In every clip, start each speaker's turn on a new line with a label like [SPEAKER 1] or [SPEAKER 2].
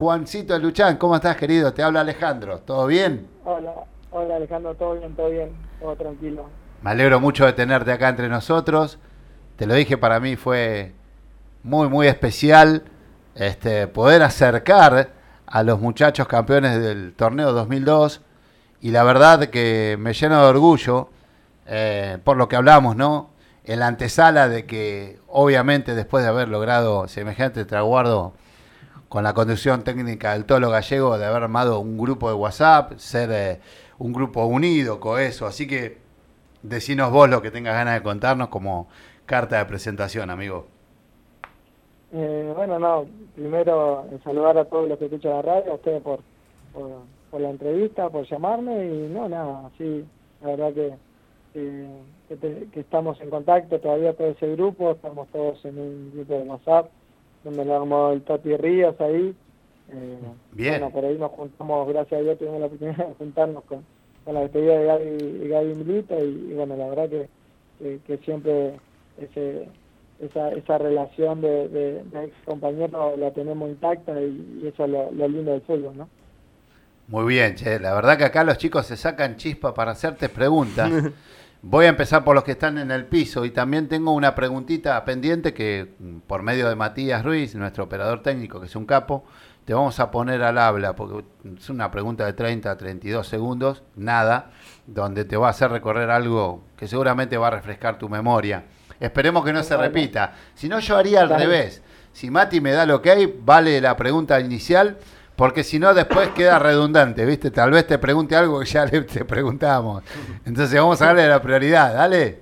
[SPEAKER 1] Juancito Luchán, ¿cómo estás querido? Te habla Alejandro, ¿todo bien?
[SPEAKER 2] Hola, hola Alejandro, todo bien, todo bien, todo tranquilo.
[SPEAKER 1] Me alegro mucho de tenerte acá entre nosotros. Te lo dije, para mí fue muy, muy especial este, poder acercar a los muchachos campeones del torneo 2002 y la verdad que me lleno de orgullo eh, por lo que hablamos, ¿no? En la antesala de que obviamente después de haber logrado semejante traguardo con la conducción técnica del Tolo Gallego de haber armado un grupo de WhatsApp, ser eh, un grupo unido, coeso. Así que decinos vos lo que tengas ganas de contarnos como carta de presentación, amigo.
[SPEAKER 2] Eh, bueno, no, primero saludar a todos los que escuchan la radio, a ustedes por, por, la entrevista, por llamarme y no, nada, sí, la verdad que, que, estamos en contacto todavía todo ese grupo, estamos todos en un grupo de WhatsApp donde lo armó el Toti Ríos ahí. Eh, Bien. Bueno, por ahí nos juntamos, gracias a Dios tuvimos la oportunidad de juntarnos con, con la despedida de Gaby, Gaby Milito y, bueno, la verdad que, que, siempre ese, esa, esa relación de, de, ex compañero la tenemos intacta y, eso es lo, lo, lindo del fútbol, ¿no?
[SPEAKER 1] Muy bien, che. La verdad que acá los chicos se sacan chispa para hacerte preguntas. Voy a empezar por los que están en el piso y también tengo una preguntita pendiente que mm, por medio de Matías Ruiz, nuestro operador técnico, que es un capo, te vamos a poner al habla, porque es una pregunta de 30 a 32 segundos, nada, donde te va a hacer recorrer algo que seguramente va a refrescar tu memoria. Esperemos que no se repita. Si no, yo haría al revés. Si Mati me da lo que hay, vale la pregunta inicial porque si no después queda redundante, ¿viste? Tal vez te pregunte algo que ya le, te preguntamos. Entonces vamos a darle la prioridad, dale.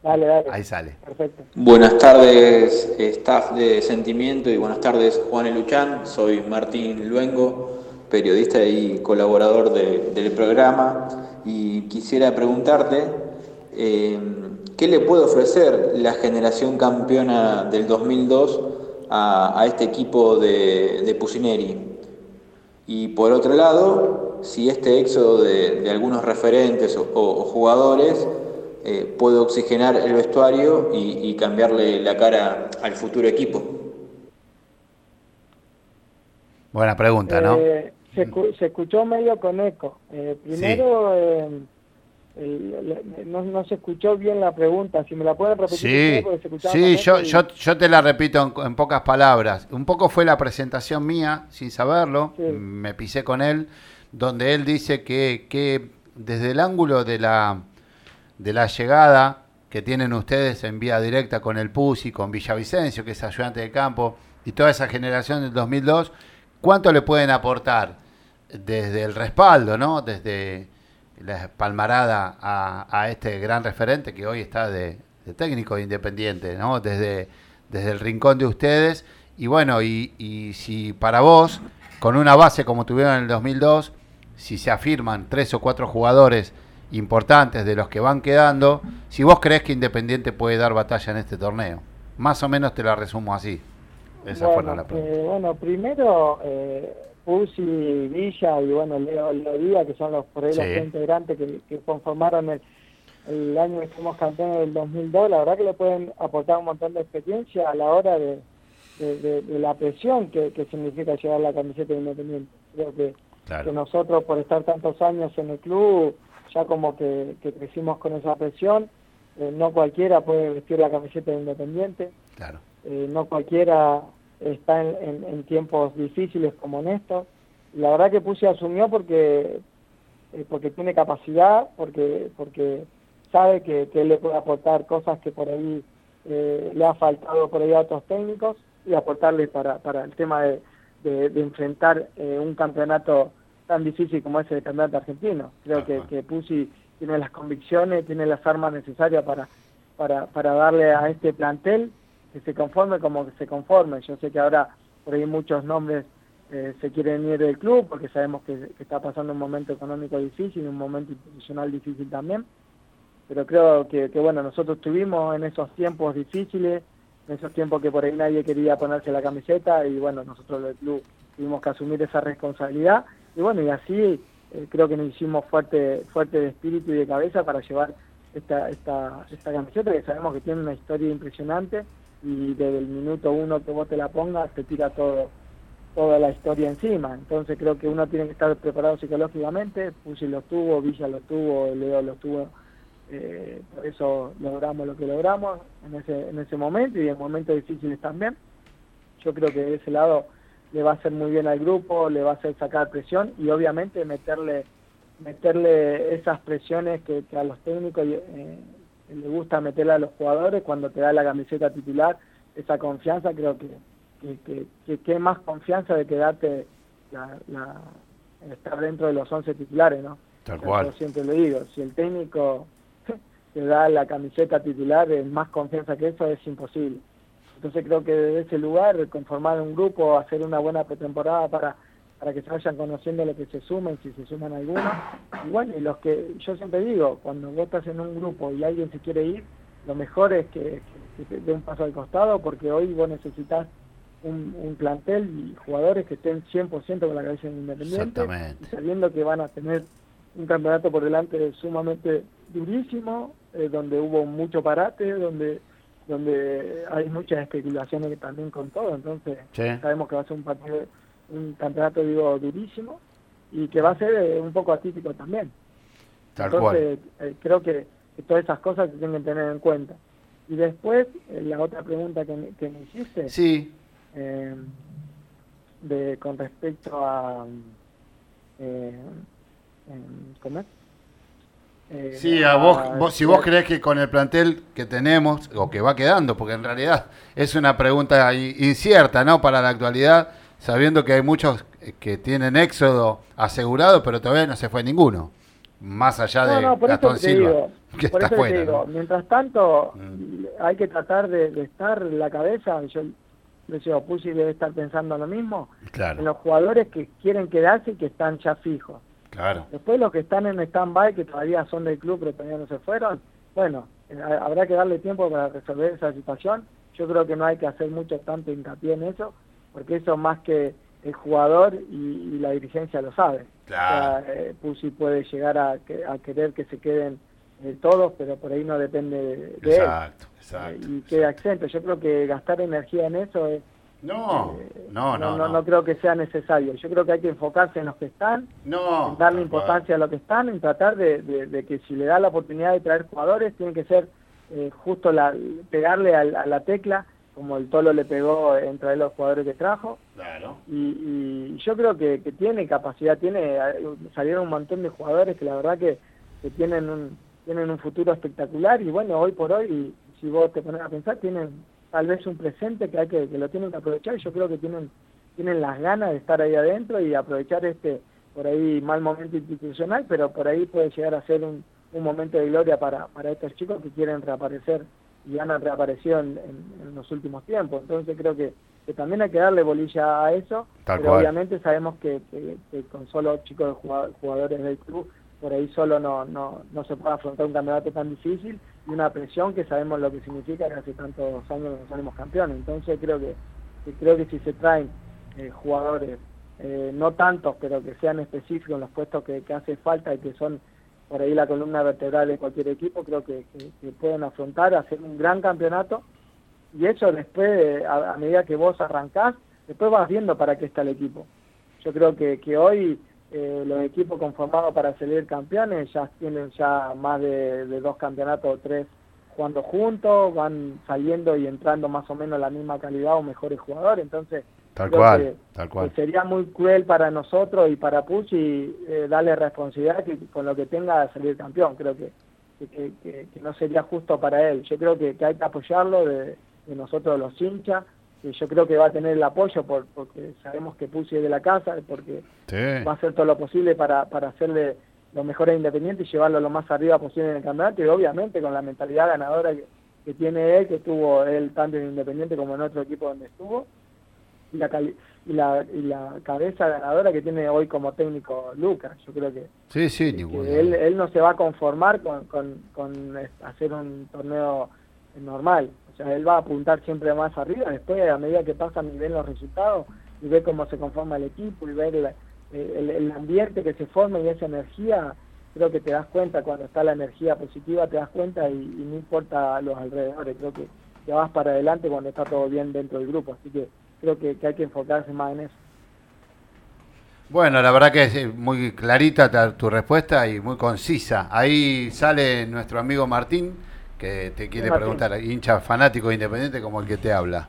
[SPEAKER 2] Dale, dale.
[SPEAKER 1] Ahí sale.
[SPEAKER 3] Perfecto. Buenas tardes, staff de Sentimiento, y buenas tardes, Juan Eluchán. Soy Martín Luengo, periodista y colaborador del programa. Y quisiera preguntarte, eh, ¿qué le puede ofrecer la generación campeona del 2002 a, este equipo de, de Pusineri? Y por otro lado, si este éxodo de, algunos referentes o, jugadores eh, puede oxigenar el vestuario y, cambiarle la cara al futuro equipo.
[SPEAKER 1] Buena pregunta, ¿no?
[SPEAKER 2] Eh, se, escuchó medio con eco. Eh, primero, no, se escuchó bien la pregunta. Si me la pueden repetir.
[SPEAKER 1] Sí, sí yo, yo, yo te la repito en, pocas palabras. Un poco fue la presentación mía, sin saberlo. Me pisé con él, donde él dice que, que desde el ángulo de la, de la llegada que tienen ustedes en vía directa con el PUSI, con Villavicencio, que es ayudante de campo, y toda esa generación del 2002, ¿cuánto le pueden aportar desde el respaldo, ¿no? Desde la palmarada a, este gran referente que hoy está de, técnico independiente, ¿no? Desde, desde el rincón de ustedes. Y bueno, y, si para vos, con una base como tuvieron en el 2002, si se afirman tres o cuatro jugadores importantes de los que van quedando, si vos crees que Independiente puede dar batalla en este torneo. Más o menos te la resumo así.
[SPEAKER 2] Esa fue la pregunta. Eh, bueno, primero, eh, Pusi, Villa y bueno, Leo, Leo Díaz, que son los por ahí los integrantes que, conformaron el, el, año que fuimos campeones del 2002, la verdad que le pueden aportar un montón de experiencia a la hora de, de, la presión que, significa llevar la camiseta de Independiente. Creo que, que, nosotros por estar tantos años en el club, ya como que, crecimos con esa presión, eh, no cualquiera puede vestir la camiseta de Independiente, claro. Eh, no cualquiera está en, tiempos difíciles como en estos. La verdad que Pusi asumió porque eh, porque tiene capacidad, porque porque sabe que, él le puede aportar cosas que por ahí eh, le ha faltado por ahí a otros técnicos y aportarle para, para el tema de, de, enfrentar eh, un campeonato tan difícil como ese de campeonato argentino. Creo que, que Pusi tiene las convicciones, tiene las armas necesarias para, para, para darle a este plantel que se conforme como que se conforme. Yo sé que ahora por ahí muchos nombres eh, se quieren ir del club porque sabemos que, está pasando un momento económico difícil, un momento institucional difícil también. Pero creo que, bueno, nosotros estuvimos en esos tiempos difíciles, en esos tiempos que por ahí nadie quería ponerse la camiseta y bueno, nosotros del club tuvimos que asumir esa responsabilidad y bueno, y así eh, creo que nos hicimos fuerte, fuerte de espíritu y de cabeza para llevar esta, esta, esta camiseta que sabemos que tiene una historia impresionante y desde el minuto uno que vos te la pongas te tira todo toda la historia encima. Entonces creo que uno tiene que estar preparado psicológicamente, Pucci lo tuvo, Villa lo tuvo, Leo lo tuvo, eh, por eso logramos lo que logramos en ese, en ese momento y en momentos difíciles también. Yo creo que de ese lado le va a hacer muy bien al grupo, le va a hacer sacar presión y obviamente meterle meterle esas presiones que, a los técnicos eh, le gusta meterle a los jugadores cuando te da la camiseta titular, esa confianza creo que que, que, más confianza de quedarte la, la, estar dentro de los 11 titulares, ¿no?
[SPEAKER 1] Tal cual.
[SPEAKER 2] Yo siempre lo digo, si el técnico te da la camiseta titular, es más confianza que eso es imposible. Entonces creo que desde ese lugar, conformar un grupo, hacer una buena pretemporada para, para que se vayan conociendo lo que se sumen, si se suman algunos. Y bueno, y los que yo siempre digo, cuando vos estás en un grupo y alguien se quiere ir, lo mejor es que, que, que dé un paso al costado porque hoy vos necesitas un, plantel y jugadores que estén 100% con la cabeza independiente, y sabiendo que van a tener un campeonato por delante sumamente durísimo, eh, donde hubo mucho parate, donde donde hay muchas especulaciones también con todo, entonces sabemos que va a ser un partido, un campeonato digo durísimo y que va a ser eh, un poco atípico también. entonces eh, creo que, todas esas cosas se tienen que tener en cuenta. Y después, la otra pregunta que que me hiciste.
[SPEAKER 1] Sí
[SPEAKER 2] eh, de, con respecto a... Eh, ¿Cómo es?
[SPEAKER 1] Eh, sí, a vos, si vos crees que con el plantel que tenemos, o que va quedando, porque en realidad es una pregunta incierta, ¿no? Para la actualidad, sabiendo que hay muchos que tienen éxodo asegurado, pero todavía no se fue ninguno. Más allá de
[SPEAKER 2] no, Gastón Silva, que está fuera. Mientras tanto, mm. hay que tratar de, de, estar la cabeza. Yo decía, Pucci debe estar pensando lo mismo, en los jugadores que quieren quedarse y que están ya fijos.
[SPEAKER 1] Claro.
[SPEAKER 2] Después los que están en stand-by, que todavía son del club pero todavía no se fueron, bueno, eh, habrá que darle tiempo para resolver esa situación. Yo creo que no hay que hacer mucho tanto hincapié en eso, porque eso más que el jugador y, la dirigencia lo sabe.
[SPEAKER 1] Claro.
[SPEAKER 2] Eh, puede llegar a, querer que se queden eh, todos, pero por ahí no depende de,
[SPEAKER 1] Exacto. Exacto,
[SPEAKER 2] y queda exento. Yo creo que gastar energía en eso es...
[SPEAKER 1] No,
[SPEAKER 2] eh,
[SPEAKER 1] no, no, no,
[SPEAKER 2] no, creo que sea necesario. Yo creo que hay que enfocarse en los que están,
[SPEAKER 1] no,
[SPEAKER 2] darle importancia a los que están, en tratar de, que si le da la oportunidad de traer jugadores, tiene que ser eh, justo la, pegarle a, la tecla, como el Tolo le pegó en traer los jugadores que trajo.
[SPEAKER 1] Claro.
[SPEAKER 2] Y, yo creo que, tiene capacidad, tiene salieron un montón de jugadores que la verdad que, que tienen un tienen un futuro espectacular y bueno, hoy por hoy si vos te pones a pensar, tienen tal vez un presente que hay que, que lo tienen que aprovechar y yo creo que tienen, tienen las ganas de estar ahí adentro y aprovechar este, por ahí, mal momento institucional, pero por ahí puede llegar a ser un, un momento de gloria para, para estos chicos que quieren reaparecer y han reaparecido en, en, los últimos tiempos. Entonces creo que, que, también hay que darle bolilla a eso, pero obviamente sabemos que, que, con solo chicos jugadores del club por ahí solo no, no, no se puede afrontar un campeonato tan difícil y una presión que sabemos lo que significa que hace tantos años que no salimos campeones. Entonces creo que, creo que si se traen eh, jugadores, eh, no tantos, pero que sean específicos en los puestos que, que, hace falta y que son por ahí la columna vertebral de cualquier equipo, creo que, pueden afrontar, hacer un gran campeonato y eso después, a, a medida que vos arrancás, después vas viendo para qué está el equipo. Yo creo que, que hoy eh, los equipos conformados para salir campeones ya tienen ya más de, dos campeonatos o tres jugando juntos, van saliendo y entrando más o menos la misma calidad o mejores jugadores, entonces
[SPEAKER 1] tal cual, tal cual.
[SPEAKER 2] sería muy cruel para nosotros y para Pucci eh, darle responsabilidad que con lo que tenga salir campeón, creo que, que, no sería justo para él, yo creo que, hay que apoyarlo de, de nosotros los hinchas, yo creo que va a tener el apoyo por, porque sabemos que Pulsi es de la casa, porque va a hacer todo lo posible para, para hacerle lo mejor a Independiente y llevarlo lo más arriba posible en el campeonato y obviamente con la mentalidad ganadora que, tiene él, que tuvo él tanto en Independiente como en otro equipo donde estuvo, y la, y la, y la cabeza ganadora que tiene hoy como técnico Lucas. Yo creo que,
[SPEAKER 1] sí, sí,
[SPEAKER 2] él, él no se va a conformar con, con, con hacer un torneo normal. O sea, él va a apuntar siempre más arriba, después a medida que pasan y ven los resultados y ve cómo se conforma el equipo y ver el, ambiente que se forma y esa energía, creo que te das cuenta cuando está la energía positiva, te das cuenta y, no importa los alrededores, creo que ya vas para adelante cuando está todo bien dentro del grupo, así que creo que, hay que enfocarse más en eso.
[SPEAKER 1] Bueno, la verdad que es eh, muy clarita tu respuesta y muy concisa. Ahí sale nuestro amigo Martín, que te quiere preguntar, hincha fanático independiente como el que te habla.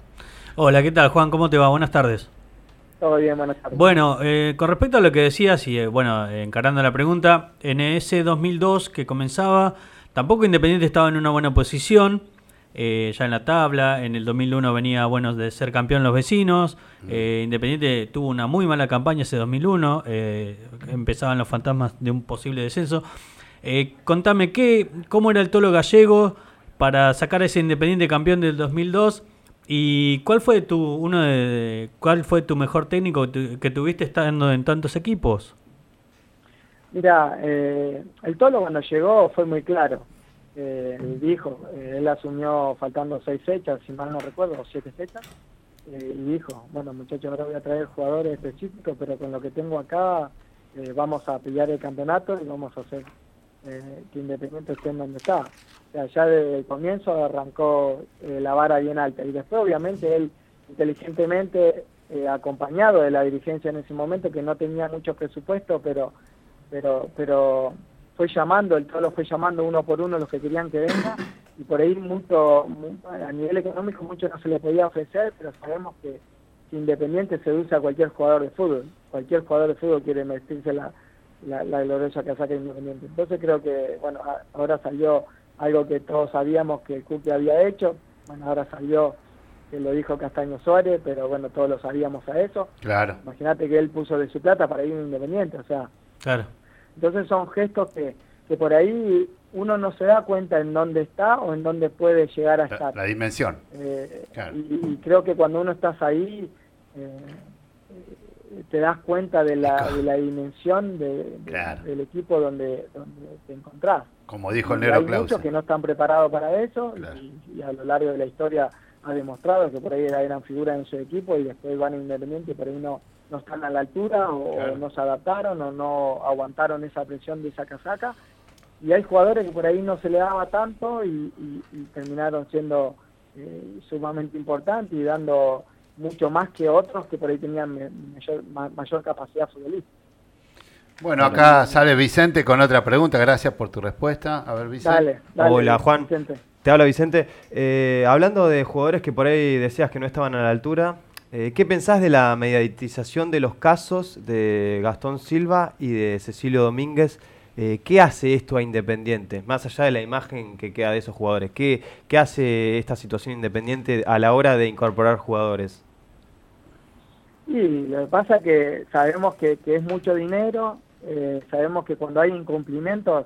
[SPEAKER 4] Hola, ¿qué tal Juan? ¿Cómo te va? Buenas tardes.
[SPEAKER 2] Todo bien, buenas tardes.
[SPEAKER 4] Bueno, eh, con respecto a lo que decías y eh, bueno, encarando la pregunta, en ese 2002 que comenzaba, tampoco Independiente estaba en una buena posición. Eh, ya en la tabla. En el 2001 venía bueno de ser campeón los vecinos. Mm. Eh, Independiente tuvo una muy mala campaña ese 2001. Eh, empezaban los fantasmas de un posible descenso. contame qué, cómo era el tolo gallego para sacar ese Independiente campeón del 2002 y cuál fue tu uno de, cuál fue tu mejor técnico que tuviste estando en tantos equipos.
[SPEAKER 2] Mira, el tolo cuando llegó fue muy claro eh, dijo, eh, él asumió faltando seis fechas, si mal no recuerdo, o siete fechas, eh, y dijo, bueno muchachos, ahora voy a traer jugadores específicos, pero con lo que tengo acá eh, vamos a pillar el campeonato y vamos a hacer que Independiente esté en donde está. O sea, ya desde el comienzo arrancó la vara bien alta y después obviamente él inteligentemente acompañado de la dirigencia en ese momento que no tenía mucho presupuesto, pero pero pero fue llamando, el lo fue llamando uno por uno los que querían que venga y por ahí mucho, a nivel económico mucho no se le podía ofrecer, pero sabemos que Independiente seduce a cualquier jugador de fútbol, cualquier jugador de fútbol quiere vestirse la, la, la gloriosa casaca Independiente. Entonces creo que, bueno, ahora salió algo que todos sabíamos que el Cupi había hecho, bueno, ahora salió que lo dijo Castaño Suárez, pero bueno, todos lo sabíamos a eso.
[SPEAKER 1] Claro.
[SPEAKER 2] Imagínate que él puso de su plata para ir a Independiente, o sea.
[SPEAKER 4] Claro.
[SPEAKER 2] Entonces son gestos que, que por ahí uno no se da cuenta en dónde está o en dónde puede llegar a estar.
[SPEAKER 1] La dimensión.
[SPEAKER 2] Eh, y, creo que cuando uno estás ahí, eh, te das cuenta de la, de la dimensión de, del equipo donde, donde te encontrás.
[SPEAKER 1] Como dijo el Nero
[SPEAKER 2] Hay muchos que no están preparados para eso y, a lo largo de la historia ha demostrado que por ahí eran figuras en su equipo y después van a Independiente y por ahí no, no están a la altura o, no se adaptaron o no aguantaron esa presión de esa casaca. Y hay jugadores que por ahí no se le daba tanto y, terminaron siendo eh, sumamente importantes y dando mucho más que otros que por ahí tenían mayor, mayor capacidad futbolística.
[SPEAKER 1] Bueno, acá sale Vicente con otra pregunta. Gracias por tu respuesta. A ver, Vicente.
[SPEAKER 5] Hola, Juan. Te habla Vicente. Eh, hablando de jugadores que por ahí decías que no estaban a la altura, eh, ¿Qué pensás de la mediatización de los casos de Gastón Silva y de Cecilio Domínguez? Eh, ¿Qué hace esto a Independiente? Más allá de la imagen que queda de esos jugadores, ¿qué, hace esta situación Independiente a la hora de incorporar jugadores?
[SPEAKER 2] Sí, lo que pasa es que sabemos que, es mucho dinero, eh, sabemos que cuando hay incumplimientos,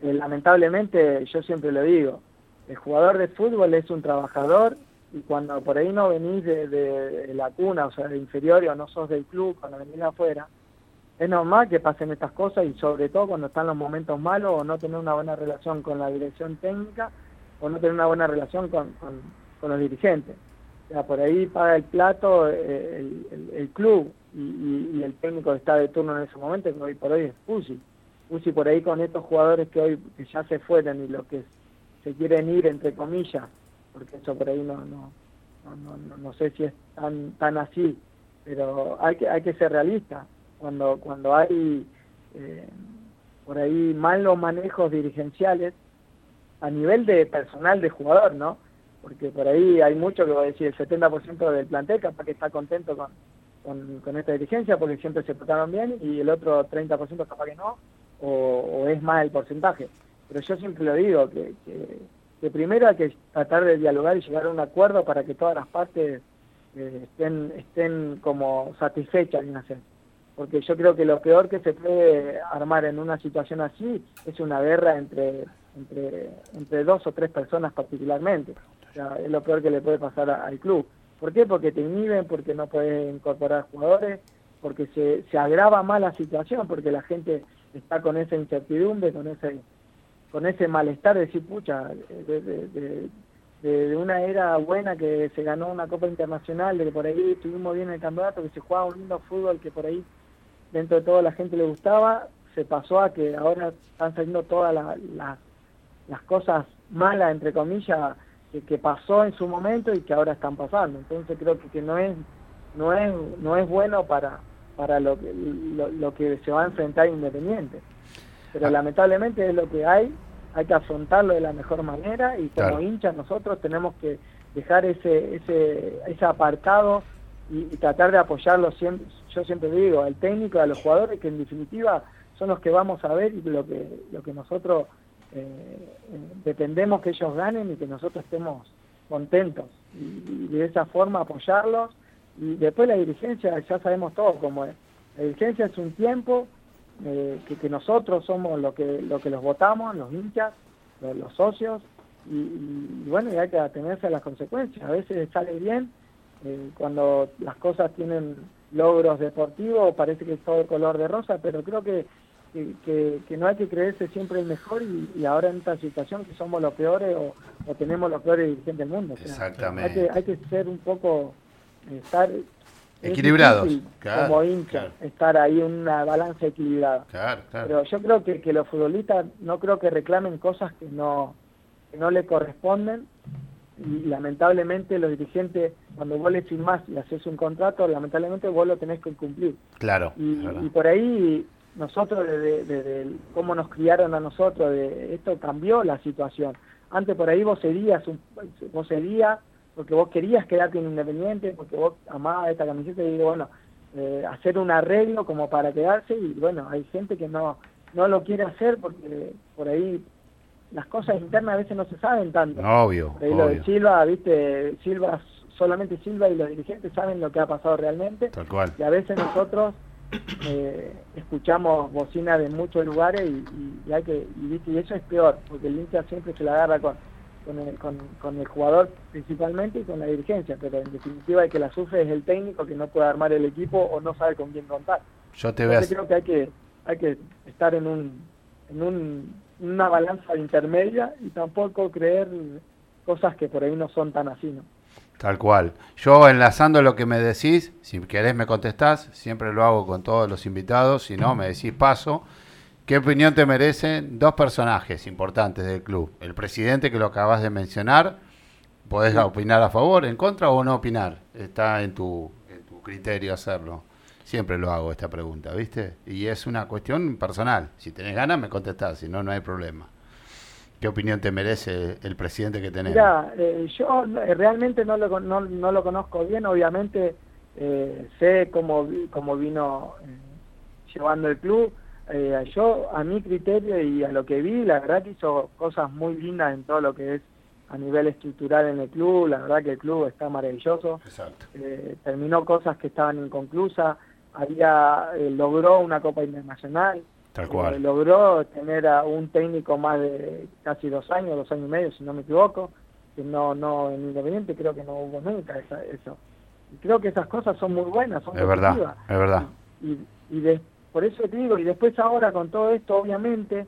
[SPEAKER 2] lamentablemente, yo siempre lo digo, el jugador de fútbol es un trabajador y cuando por ahí no venís de, la cuna, o sea, de inferior o no sos del club, cuando venís de afuera, es normal que pasen estas cosas y sobre todo cuando están los momentos malos o no tener una buena relación con la dirección técnica o no tener una buena relación con, con, los dirigentes. O sea, por ahí paga el plato eh, el, club y, el técnico está de turno en ese momento, que hoy por hoy es Pusi. Pusi por ahí con estos jugadores que hoy que ya se fueron y los que se quieren ir, entre comillas, porque eso por ahí no, no, no, no, sé si es tan, tan así, pero hay que, hay que ser realista. Cuando, cuando hay eh, por ahí malos manejos dirigenciales, a nivel de personal de jugador, ¿no? Porque por ahí hay mucho que va a decir, el 70% del plantel capaz que está contento con, con, con, esta dirigencia porque siempre se portaron bien y el otro 30% capaz que no, o, es más el porcentaje. Pero yo siempre lo digo, que, que que primero hay que tratar de dialogar y llegar a un acuerdo para que todas las partes eh, estén, estén como satisfechas en hacer. Porque yo creo que lo peor que se puede armar en una situación así es una guerra entre, entre, entre dos o tres personas particularmente. O sea, es lo peor que le puede pasar al club. ¿Por qué? Porque te inhiben, porque no puedes incorporar jugadores, porque se, se agrava más la situación, porque la gente está con esa incertidumbre, con ese con ese malestar de decir, pucha, de, una era buena que se ganó una Copa Internacional, de que por ahí estuvimos bien en el campeonato, que se jugaba un lindo fútbol, que por ahí dentro de todo la gente le gustaba, se pasó a que ahora están saliendo todas las cosas malas, entre comillas, que, que, pasó en su momento y que ahora están pasando. Entonces creo que, que no es no es no es bueno para para lo que, lo, que se va a enfrentar Independiente. Pero ah. lamentablemente es lo que hay, hay que afrontarlo de la mejor manera y como hinchas nosotros tenemos que dejar ese, ese, ese apartado y, tratar de apoyarlo siempre, yo siempre digo, al técnico, a los jugadores, que en definitiva son los que vamos a ver y lo que, lo que nosotros eh, eh dependemos que ellos ganen y que nosotros estemos contentos. Y, de esa forma apoyarlos. Y después la dirigencia ya sabemos todo cómo es. La dirigencia es un tiempo eh, que, nosotros somos lo que lo que los votamos los hinchas los, socios y, bueno y hay que atenerse a las consecuencias a veces sale bien eh, cuando las cosas tienen logros deportivos parece que es todo color de rosa pero creo que que, no hay que creerse siempre el mejor y, ahora en esta situación que somos los peores o, tenemos los peores dirigentes del mundo.
[SPEAKER 1] Exactamente.
[SPEAKER 2] Hay que, ser un poco, estar
[SPEAKER 1] equilibrados.
[SPEAKER 2] como hincha, estar ahí en una balanza equilibrada. Pero yo creo que, que los futbolistas no creo que reclamen cosas que no, que no le corresponden y lamentablemente los dirigentes, cuando vos le firmás y haces un contrato, lamentablemente vos lo tenés que cumplir.
[SPEAKER 1] Claro.
[SPEAKER 2] Y, y por ahí nosotros desde, cómo nos criaron a nosotros, de, esto cambió la situación. Antes por ahí vos serías, vos serías porque vos querías quedarte en Independiente, porque vos amabas esta camiseta y digo, bueno, eh, hacer un arreglo como para quedarse y bueno, hay gente que no, no lo quiere hacer porque por ahí las cosas internas a veces no se saben tanto.
[SPEAKER 1] Obvio.
[SPEAKER 2] Lo de Silva, viste, Silva, solamente Silva y los dirigentes saben lo que ha pasado realmente.
[SPEAKER 1] Tal cual.
[SPEAKER 2] Y a veces nosotros eh, escuchamos bocina de muchos lugares y, hay que y, eso es peor porque el hincha siempre se la agarra con con el, con, el jugador principalmente y con la dirigencia pero en definitiva el que la sufre es el técnico que no puede armar el equipo o no sabe con quién contar
[SPEAKER 1] yo te veo
[SPEAKER 2] creo que hay que hay que estar en un en un, una balanza intermedia y tampoco creer cosas que por ahí no son tan así no
[SPEAKER 1] Tal cual. Yo enlazando lo que me decís, si querés me contestás, siempre lo hago con todos los invitados, si no me decís paso. ¿Qué opinión te merecen dos personajes importantes del club? El presidente que lo acabas de mencionar, podés opinar a favor, en contra o no opinar. Está en tu, en tu criterio hacerlo. Siempre lo hago esta pregunta, ¿viste? Y es una cuestión personal. Si tenés ganas me contestás, si no, no hay problema. ¿Qué opinión te merece el presidente que tenemos?
[SPEAKER 2] Mira, eh, yo eh, realmente no lo, no, no lo conozco bien, obviamente eh, sé cómo, cómo vino llevando el club. Yo, a mi criterio y a lo que vi, la verdad que hizo cosas muy lindas en todo lo que es a nivel estructural en el club. La verdad que el club está maravilloso.
[SPEAKER 1] Exacto.
[SPEAKER 2] terminó cosas que estaban inconclusas. Había, logró una Copa Internacional.
[SPEAKER 1] Eh,
[SPEAKER 2] logró tener a un técnico más de casi dos años, dos años y medio, si no me equivoco, que no, no en Independiente creo que no hubo nunca eso. Y creo que esas cosas son muy buenas, son
[SPEAKER 1] es verdad, es verdad.
[SPEAKER 2] Y, y, por eso te digo, y después ahora con todo esto, obviamente,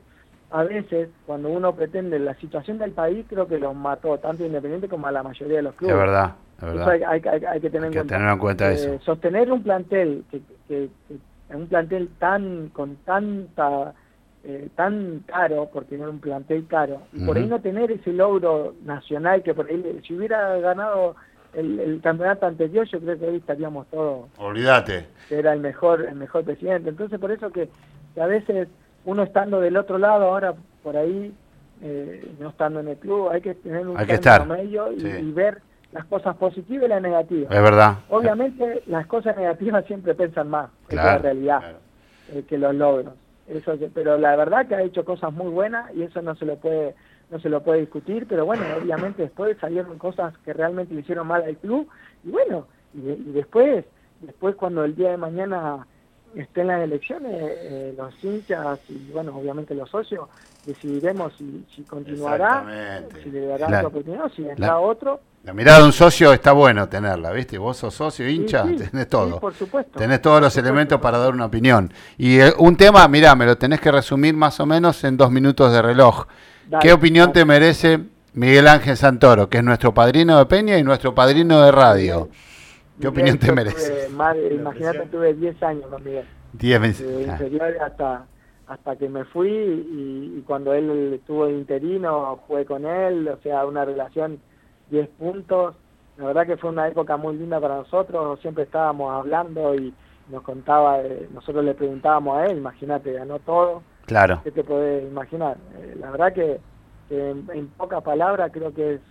[SPEAKER 2] a veces cuando uno pretende la situación del país, creo que los mató tanto Independiente como a la mayoría de los clubes.
[SPEAKER 1] Es verdad, es verdad.
[SPEAKER 2] Hay, hay, hay, que tener,
[SPEAKER 1] en, cuenta. eso.
[SPEAKER 2] Eh, sostener un plantel que, que, un plantel tan con tanta eh, tan caro porque era un plantel caro y por ahí no tener ese logro nacional que por ahí si hubiera ganado el, campeonato anterior yo creo que hoy estaríamos todos
[SPEAKER 1] olvídate
[SPEAKER 2] que era el mejor el mejor presidente entonces por eso que, a veces uno estando del otro lado ahora por ahí eh, no estando en el club hay que tener un
[SPEAKER 1] hay que estar
[SPEAKER 2] y ver las cosas positivas y las negativas.
[SPEAKER 1] Es verdad.
[SPEAKER 2] Obviamente las cosas negativas siempre pesan más que la realidad, eh, que los logros. Eso, pero la verdad que ha hecho cosas muy buenas y eso no se lo puede no se lo puede discutir, pero bueno, obviamente después salieron cosas que realmente le hicieron mal al club y bueno, y, después después cuando el día de mañana estén las elecciones, eh, los hinchas y bueno, obviamente los socios decidiremos si, si continuará, si le dará la, oportunidad, si vendrá otro
[SPEAKER 1] la mirada de un socio está bueno tenerla, ¿viste? Vos sos socio, hincha, tenés todo.
[SPEAKER 2] por supuesto.
[SPEAKER 1] Tenés todos los elementos para dar una opinión. Y eh, un tema, mirá, me lo tenés que resumir más o menos en dos minutos de reloj. ¿Qué opinión te merece Miguel Ángel Santoro, que es nuestro padrino de Peña y nuestro padrino de radio? ¿Qué opinión te merece?
[SPEAKER 2] Imagínate, tuve 10 años con Miguel.
[SPEAKER 1] 10 meses.
[SPEAKER 2] hasta, hasta que me fui y, y cuando él estuvo interino, jugué con él, o sea, una relación 10 puntos. La verdad que fue una época muy linda para nosotros, siempre estábamos hablando y, nos contaba, nosotros le preguntábamos a él, imagínate, ganó todo.
[SPEAKER 1] Claro.
[SPEAKER 2] ¿Qué te podés imaginar? la verdad que, en, pocas palabras creo que es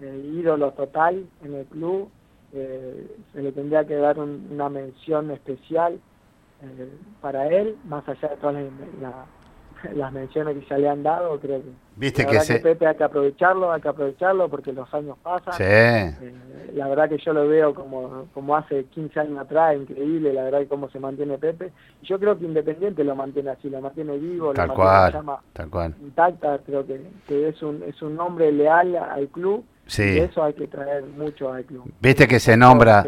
[SPEAKER 2] ídolo total en el club. se le tendría que dar una mención especial para él, más allá de todas las, las menciones que ya le han dado, creo que,
[SPEAKER 1] ¿Viste que, se...
[SPEAKER 2] Pepe hay que aprovecharlo, hay que aprovecharlo porque los años pasan.
[SPEAKER 1] Sí.
[SPEAKER 2] Eh, la verdad que yo lo veo como, como hace 15 años atrás, increíble, la verdad que cómo se mantiene Pepe. Y yo creo que Independiente lo mantiene así, lo mantiene vivo,
[SPEAKER 1] tal
[SPEAKER 2] lo
[SPEAKER 1] cual,
[SPEAKER 2] llama
[SPEAKER 1] tal cual.
[SPEAKER 2] intacta, creo que, que, es un es un hombre leal al club.
[SPEAKER 1] Sí.
[SPEAKER 2] Y eso hay que traer mucho al club.
[SPEAKER 1] Viste que se nombra...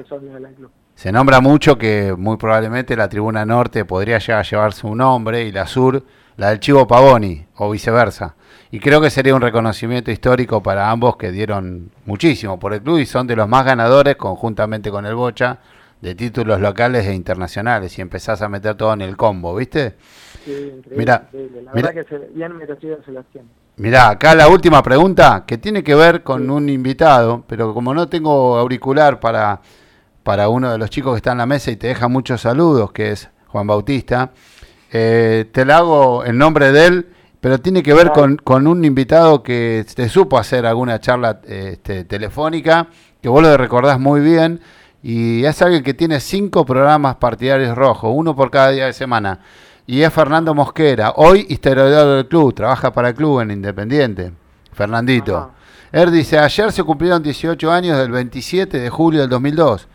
[SPEAKER 1] Se nombra mucho que muy probablemente la tribuna norte podría llegar a llevarse un nombre y la sur la del Chivo Pavoni o viceversa. Y creo que sería un reconocimiento histórico para ambos que dieron muchísimo por el club y son de los más ganadores conjuntamente con el Bocha de títulos locales e internacionales y empezás a meter todo en el combo, ¿viste?
[SPEAKER 2] Sí, increíble, mira, La verdad que se, bien merecido se las tiene.
[SPEAKER 1] Mirá, acá la última pregunta que tiene que ver con un invitado, pero como no tengo auricular para, para uno de los chicos que está en la mesa y te deja muchos saludos, que es Juan Bautista, eh, te la hago en nombre de él, pero tiene que ver con, con un invitado que te supo hacer alguna charla este, telefónica, que vos lo recordás muy bien, y es alguien que tiene cinco programas partidarios rojos, uno por cada día de semana. Y es Fernando Mosquera, hoy historiador del club, trabaja para el club en Independiente. Fernandito. Él dice, ayer se cumplieron 18 años del 27 de julio del 2002.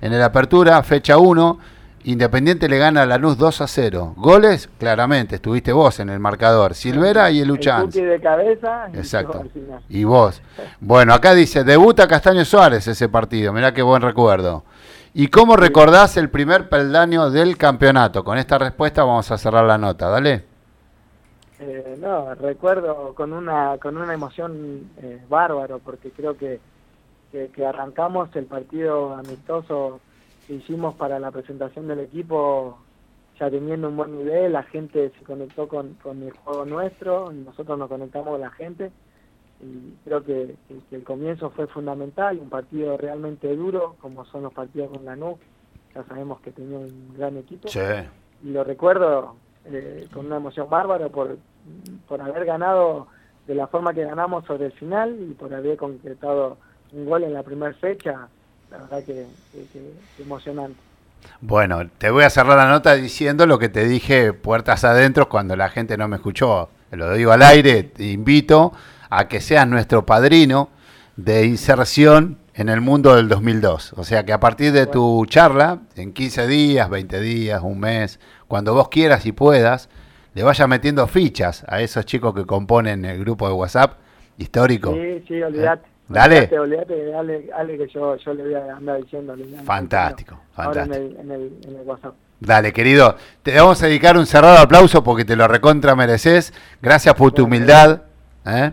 [SPEAKER 1] En el Apertura, fecha 1, Independiente le gana a Lanús 2 a 0. Goles, claramente, estuviste vos en el marcador. Silvera y el Luchan.
[SPEAKER 2] de cabeza.
[SPEAKER 1] Exacto. Y, vos. Bueno, acá dice, debuta Castaño Suárez ese partido. Mirá qué buen recuerdo. ¿Y cómo recordás el primer peldaño del campeonato? Con esta respuesta vamos a cerrar la nota. Dale.
[SPEAKER 2] Eh, no, recuerdo con una, con una emoción eh, bárbaro, porque creo que, que arrancamos el partido amistoso hicimos para la presentación del equipo ya teniendo un buen nivel, la gente se conectó con, con el juego nuestro, nosotros nos conectamos con la gente y creo que, el comienzo fue fundamental, un partido realmente duro, como son los partidos con la NUC, ya sabemos que tenía un gran equipo. Y lo recuerdo eh, con una emoción bárbara por, por haber ganado de la forma que ganamos sobre el final y por haber concretado un gol en la primera fecha la verdad que, emocionante.
[SPEAKER 1] Bueno, te voy a cerrar la nota diciendo lo que te dije puertas adentro cuando la gente no me escuchó. Lo digo al aire, te invito a que seas nuestro padrino de inserción en el mundo del 2002. O sea que a partir de tu charla, en 15 días, 20 días, un mes, cuando vos quieras y puedas, le vayas metiendo fichas a esos chicos que componen el grupo de WhatsApp histórico.
[SPEAKER 2] Sí, sí, olvidate.
[SPEAKER 1] Dale.
[SPEAKER 2] dale, que yo, yo le voy a andar diciendo.
[SPEAKER 1] Fantástico,
[SPEAKER 2] fantástico. en el, WhatsApp.
[SPEAKER 1] Dale, querido. Te vamos a dedicar un cerrado aplauso porque te lo recontra mereces. Gracias por tu humildad. ¿eh?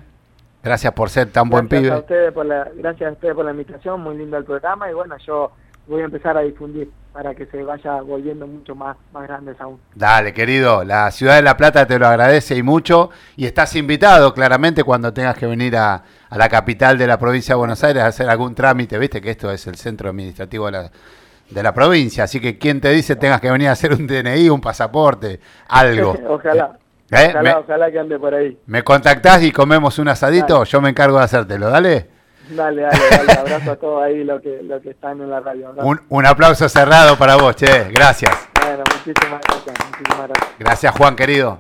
[SPEAKER 1] Gracias por ser tan buen pibe.
[SPEAKER 2] A ustedes por la, gracias a ustedes por la invitación. Muy lindo el programa. Y bueno, yo voy a empezar a difundir para que se vaya volviendo mucho más, más grandes aún.
[SPEAKER 1] Dale, querido, la ciudad de La Plata te lo agradece y mucho, y estás invitado claramente cuando tengas que venir a, a la capital de la provincia de Buenos Aires a hacer algún trámite, viste que esto es el centro administrativo de la, de la provincia, así que quien te dice tengas que venir a hacer un DNI, un pasaporte, algo.
[SPEAKER 2] ojalá. ¿Eh? Ojalá, ojalá que ande por ahí.
[SPEAKER 1] ¿Me contactás y comemos un asadito? Yo me encargo de hacértelo, dale.
[SPEAKER 2] Dale, dale, dale. Abrazo a todos ahí los que, lo que están en la radio.
[SPEAKER 1] Un, un, aplauso cerrado para vos, che. Gracias.
[SPEAKER 2] Bueno, muchísimas gracias, muchísimas gracias.
[SPEAKER 1] Gracias, Juan, querido.